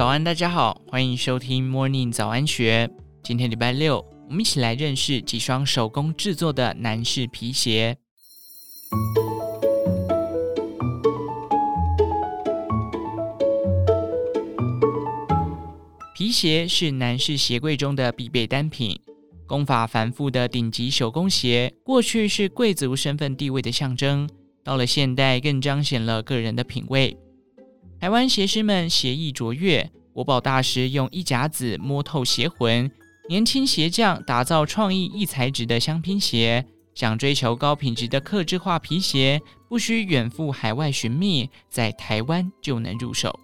早安，大家好，欢迎收听 Morning 早安学。今天礼拜六，我们一起来认识几双手工制作的男士皮鞋。皮鞋是男士鞋柜中的必备单品，工法繁复的顶级手工鞋，过去是贵族身份地位的象征，到了现代更彰显了个人的品味。台湾鞋师们鞋艺卓越，国宝大师用一甲子摸透鞋魂，年轻鞋匠打造创意异材质的香拼鞋。想追求高品质的客制化皮鞋，不需远赴海外寻觅，在台湾就能入手。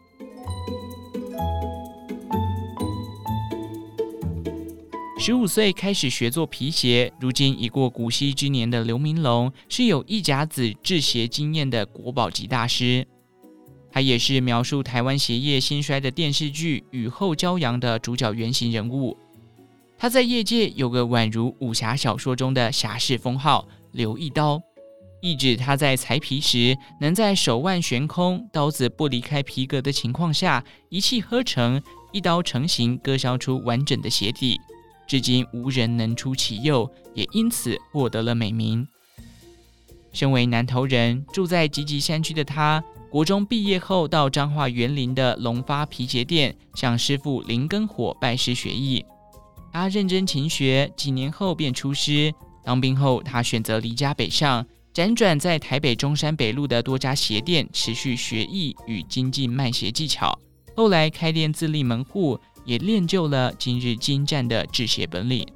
十五岁开始学做皮鞋，如今已过古稀之年的刘明龙，是有一甲子制鞋经验的国宝级大师。他也是描述台湾鞋业兴衰的电视剧《雨后骄阳》的主角原型人物。他在业界有个宛如武侠小说中的侠士封号“刘一刀”，意指他在裁皮时能在手腕悬空、刀子不离开皮革的情况下，一气呵成，一刀成型，割削出完整的鞋底。至今无人能出其右，也因此获得了美名。身为南投人，住在集集山区的他。国中毕业后，到彰化园林的龙发皮鞋店向师傅林根火拜师学艺。他认真勤学，几年后便出师。当兵后，他选择离家北上，辗转在台北中山北路的多家鞋店持续学艺与精进卖鞋技巧。后来开店自立门户，也练就了今日精湛的制鞋本领。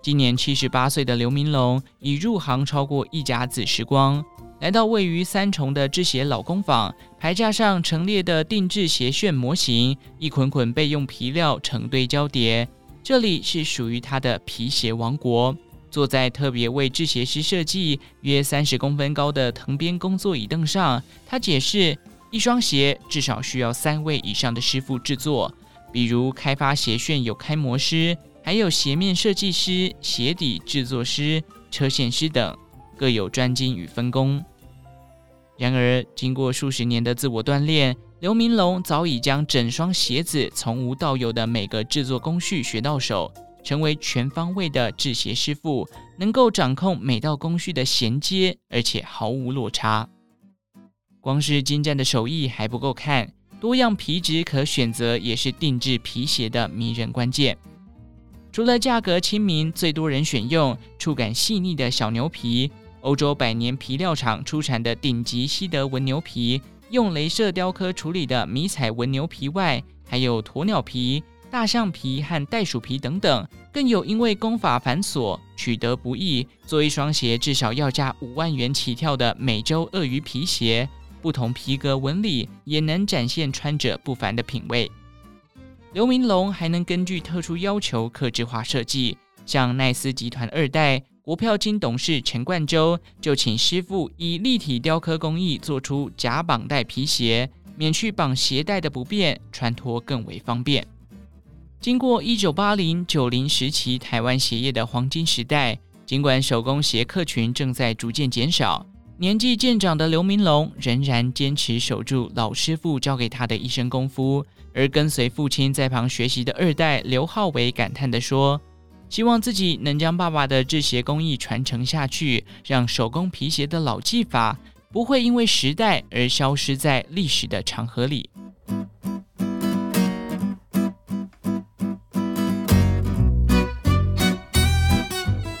今年七十八岁的刘明龙已入行超过一甲子时光。来到位于三重的制鞋老工坊，牌架上陈列的定制鞋楦模型，一捆捆备用皮料成堆交叠。这里是属于他的皮鞋王国。坐在特别为制鞋师设计、约三十公分高的藤编工作椅凳上，他解释：一双鞋至少需要三位以上的师傅制作，比如开发鞋楦有开模师，还有鞋面设计师、鞋底制作师、车线师等，各有专精与分工。然而，经过数十年的自我锻炼，刘明龙早已将整双鞋子从无到有的每个制作工序学到手，成为全方位的制鞋师傅，能够掌控每道工序的衔接，而且毫无落差。光是精湛的手艺还不够看，多样皮质可选择也是定制皮鞋的迷人关键。除了价格亲民、最多人选用、触感细腻的小牛皮。欧洲百年皮料厂出产的顶级西德文牛皮，用镭射雕刻处理的迷彩文牛皮外，还有鸵鸟皮、大象皮和袋鼠皮等等，更有因为工法繁琐、取得不易，做一双鞋至少要价五万元起跳的美洲鳄鱼皮鞋。不同皮革纹理也能展现穿着不凡的品味。刘明龙还能根据特殊要求刻制化设计，像奈斯集团二代。国票金董事陈冠洲就请师傅以立体雕刻工艺做出假绑带皮鞋，免去绑鞋带的不便，穿脱更为方便。经过一九八零九零时期台湾鞋业的黄金时代，尽管手工鞋客群正在逐渐减少，年纪渐长的刘明龙仍然坚持守住老师傅教给他的一身功夫。而跟随父亲在旁学习的二代刘浩伟感叹地说。希望自己能将爸爸的制鞋工艺传承下去，让手工皮鞋的老技法不会因为时代而消失在历史的长河里。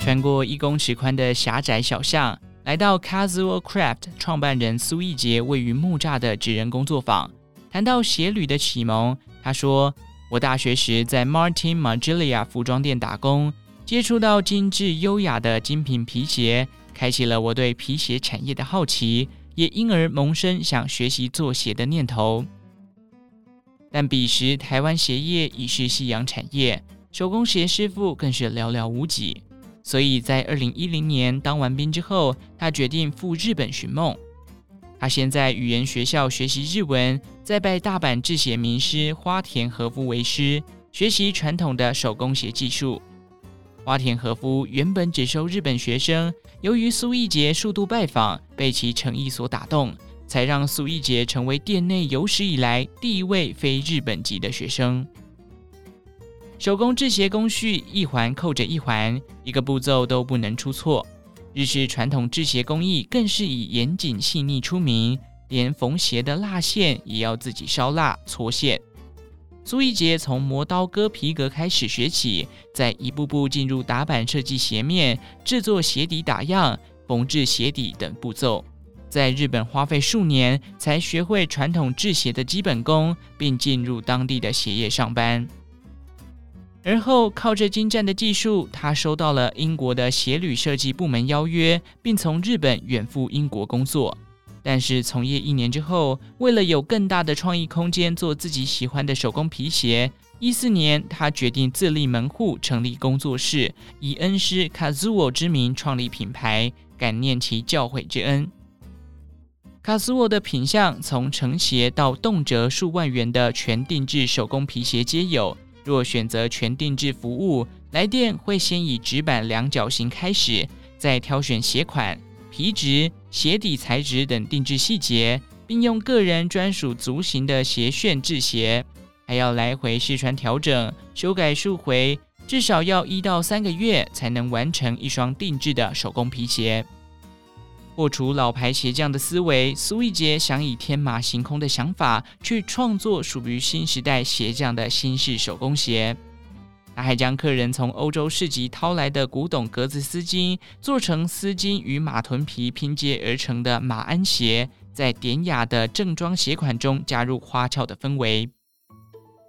穿过一公尺宽的狭窄小巷，来到 Casual Craft 创办人苏奕杰位于木栅的纸人工作坊，谈到鞋履的启蒙，他说。我大学时在 Martin Margiela 服装店打工，接触到精致优雅的精品皮鞋，开启了我对皮鞋产业的好奇，也因而萌生想学习做鞋的念头。但彼时台湾鞋业已是夕阳产业，手工鞋师傅更是寥寥无几，所以在二零一零年当完兵之后，他决定赴日本寻梦。他先在语言学校学习日文，再拜大阪制鞋名师花田和夫为师，学习传统的手工鞋技术。花田和夫原本只收日本学生，由于苏奕杰数度拜访，被其诚意所打动，才让苏一杰成为店内有史以来第一位非日本籍的学生。手工制鞋工序一环扣着一环，一个步骤都不能出错。日式传统制鞋工艺更是以严谨细腻出名，连缝鞋的蜡线也要自己烧蜡搓线。苏一杰从磨刀割皮革开始学起，再一步步进入打板设计鞋面、制作鞋底打样、缝制鞋底等步骤。在日本花费数年才学会传统制鞋的基本功，并进入当地的鞋业上班。而后，靠着精湛的技术，他收到了英国的鞋履设计部门邀约，并从日本远赴英国工作。但是，从业一年之后，为了有更大的创意空间做自己喜欢的手工皮鞋，一四年他决定自立门户，成立工作室，以恩师卡斯沃之名创立品牌，感念其教诲之恩。卡斯沃的品相从成鞋到动辄数万元的全定制手工皮鞋皆有。若选择全定制服务，来店会先以直板量角型开始，再挑选鞋款、皮质、鞋底材质等定制细节，并用个人专属足型的鞋楦制鞋，还要来回试穿调整、修改数回，至少要一到三个月才能完成一双定制的手工皮鞋。破除老牌鞋匠的思维，苏一杰想以天马行空的想法去创作属于新时代鞋匠的新式手工鞋。他还将客人从欧洲市集掏来的古董格子丝巾做成丝巾与马臀皮拼接而成的马鞍鞋，在典雅的正装鞋款中加入花俏的氛围。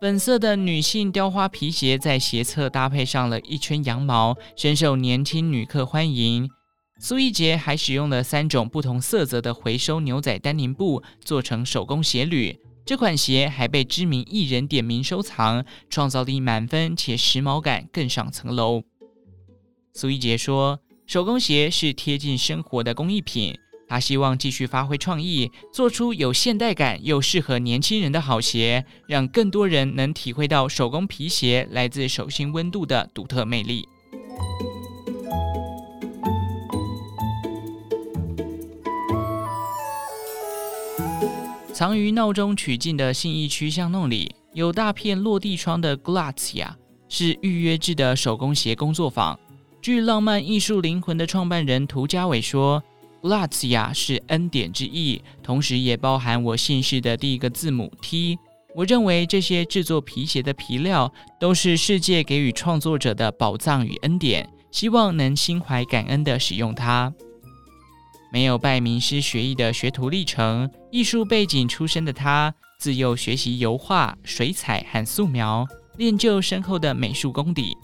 粉色的女性雕花皮鞋在鞋侧搭配上了一圈羊毛，深受年轻女客欢迎。苏一杰还使用了三种不同色泽的回收牛仔丹宁布做成手工鞋履，这款鞋还被知名艺人点名收藏，创造力满分且时髦感更上层楼。苏一杰说：“手工鞋是贴近生活的工艺品，他希望继续发挥创意，做出有现代感又适合年轻人的好鞋，让更多人能体会到手工皮鞋来自手心温度的独特魅力。”藏于闹中取静的信义区巷弄里，有大片落地窗的 Glatzia 是预约制的手工鞋工作坊。据浪漫艺术灵魂的创办人涂家伟说，Glatzia 是恩典之意，同时也包含我姓氏的第一个字母 T。我认为这些制作皮鞋的皮料都是世界给予创作者的宝藏与恩典，希望能心怀感恩地使用它。”没有拜名师学艺的学徒历程，艺术背景出身的他，自幼学习油画、水彩和素描，练就深厚的美术功底。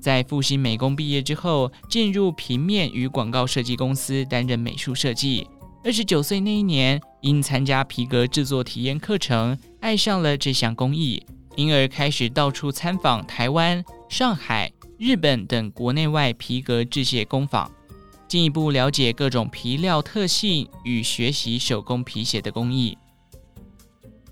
在复兴美工毕业之后，进入平面与广告设计公司担任美术设计。二十九岁那一年，因参加皮革制作体验课程，爱上了这项工艺，因而开始到处参访台湾、上海、日本等国内外皮革制鞋工坊。进一步了解各种皮料特性与学习手工皮鞋的工艺。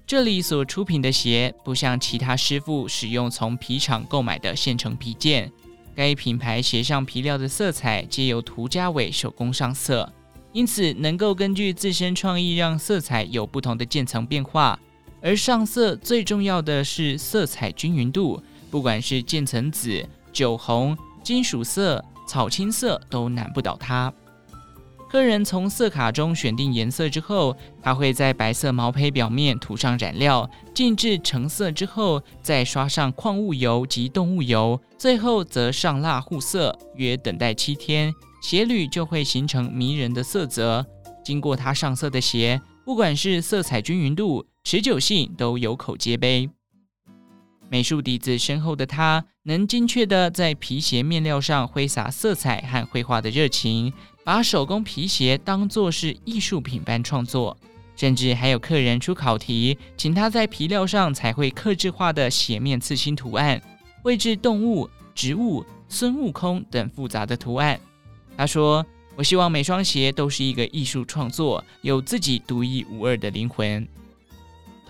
这里所出品的鞋不像其他师傅使用从皮厂购买的现成皮件，该品牌鞋上皮料的色彩皆由涂家伟手工上色，因此能够根据自身创意让色彩有不同的渐层变化。而上色最重要的是色彩均匀度，不管是渐层紫、酒红、金属色。草青色都难不倒他。客人从色卡中选定颜色之后，他会在白色毛坯表面涂上染料，静置成色之后，再刷上矿物油及动物油，最后则上蜡护色。约等待七天，鞋履就会形成迷人的色泽。经过他上色的鞋，不管是色彩均匀度、持久性，都有口皆碑。美术底子深厚的他，能精确地在皮鞋面料上挥洒色彩和绘画的热情，把手工皮鞋当作是艺术品般创作。甚至还有客人出考题，请他在皮料上彩绘客制化的鞋面刺青图案，绘制动物、植物、孙悟空等复杂的图案。他说：“我希望每双鞋都是一个艺术创作，有自己独一无二的灵魂。”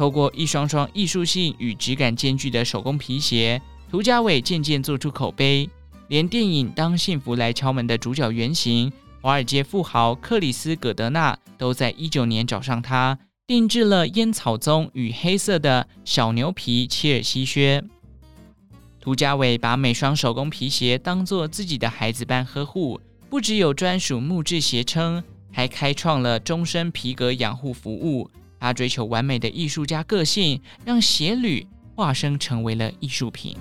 透过一双双艺术性与质感兼具的手工皮鞋，涂家伟渐渐做出口碑，连电影《当幸福来敲门》的主角原型华尔街富豪克里斯·葛德纳都在一九年找上他，定制了烟草棕与黑色的小牛皮切尔西靴。涂家伟把每双手工皮鞋当作自己的孩子般呵护，不只有专属木质鞋撑，还开创了终身皮革养护服务。他追求完美的艺术家个性，让鞋履化身成为了艺术品。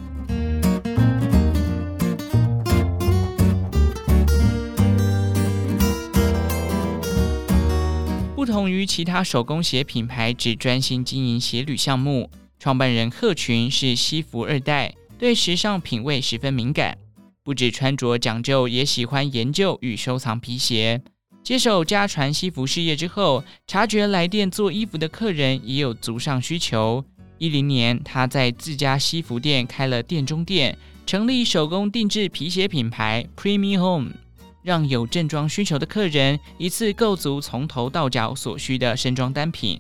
不同于其他手工鞋品牌，只专心经营鞋履项目，创办人贺群是西服二代，对时尚品味十分敏感，不止穿着讲究，也喜欢研究与收藏皮鞋。接手家传西服事业之后，察觉来店做衣服的客人也有足上需求。一零年，他在自家西服店开了店中店，成立手工定制皮鞋品牌 Primi Home。让有正装需求的客人一次购足从头到脚所需的身装单品。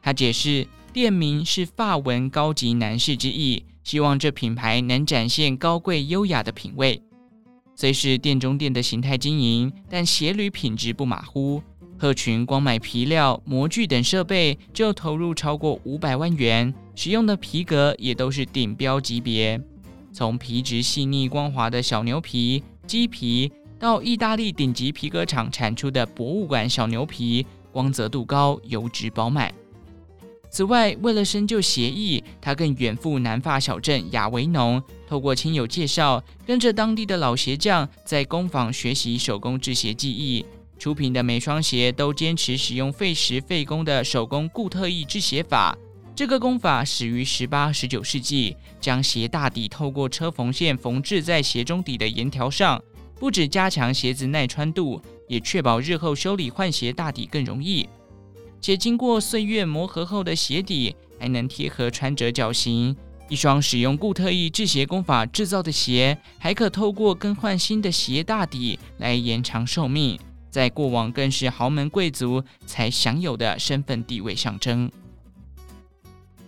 他解释，店名是法文“高级男士”之意，希望这品牌能展现高贵优雅的品味。虽是店中店的形态经营，但鞋履品质不马虎。鹤群光买皮料、模具等设备就投入超过五百万元，使用的皮革也都是顶标级别，从皮质细腻光滑的小牛皮、鸡皮。到意大利顶级皮革厂产出的博物馆小牛皮，光泽度高，油脂饱满。此外，为了深究鞋艺，他更远赴南法小镇亚维农，透过亲友介绍，跟着当地的老鞋匠在工坊学习手工制鞋技艺。出品的每双鞋都坚持使用费时费工的手工固特异制鞋法。这个工法始于十八、十九世纪，将鞋大底透过车缝线缝制在鞋中底的沿条上。不止加强鞋子耐穿度，也确保日后修理换鞋大底更容易。且经过岁月磨合后的鞋底还能贴合穿着脚型。一双使用固特异制鞋工法制造的鞋，还可透过更换新的鞋大底来延长寿命。在过往更是豪门贵族才享有的身份地位象征。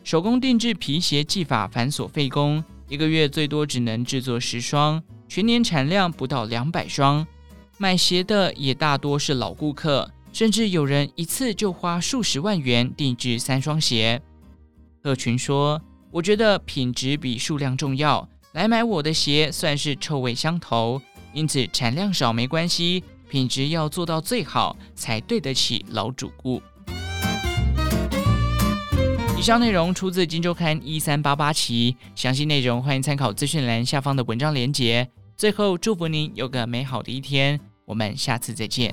手工定制皮鞋技法繁琐费工，一个月最多只能制作十双。全年产量不到两百双，买鞋的也大多是老顾客，甚至有人一次就花数十万元定制三双鞋。贺群说：“我觉得品质比数量重要，来买我的鞋算是臭味相投，因此产量少没关系，品质要做到最好，才对得起老主顾。”以上内容出自《金周刊》一三八八期，详细内容欢迎参考资讯栏下方的文章连结。最后，祝福您有个美好的一天。我们下次再见。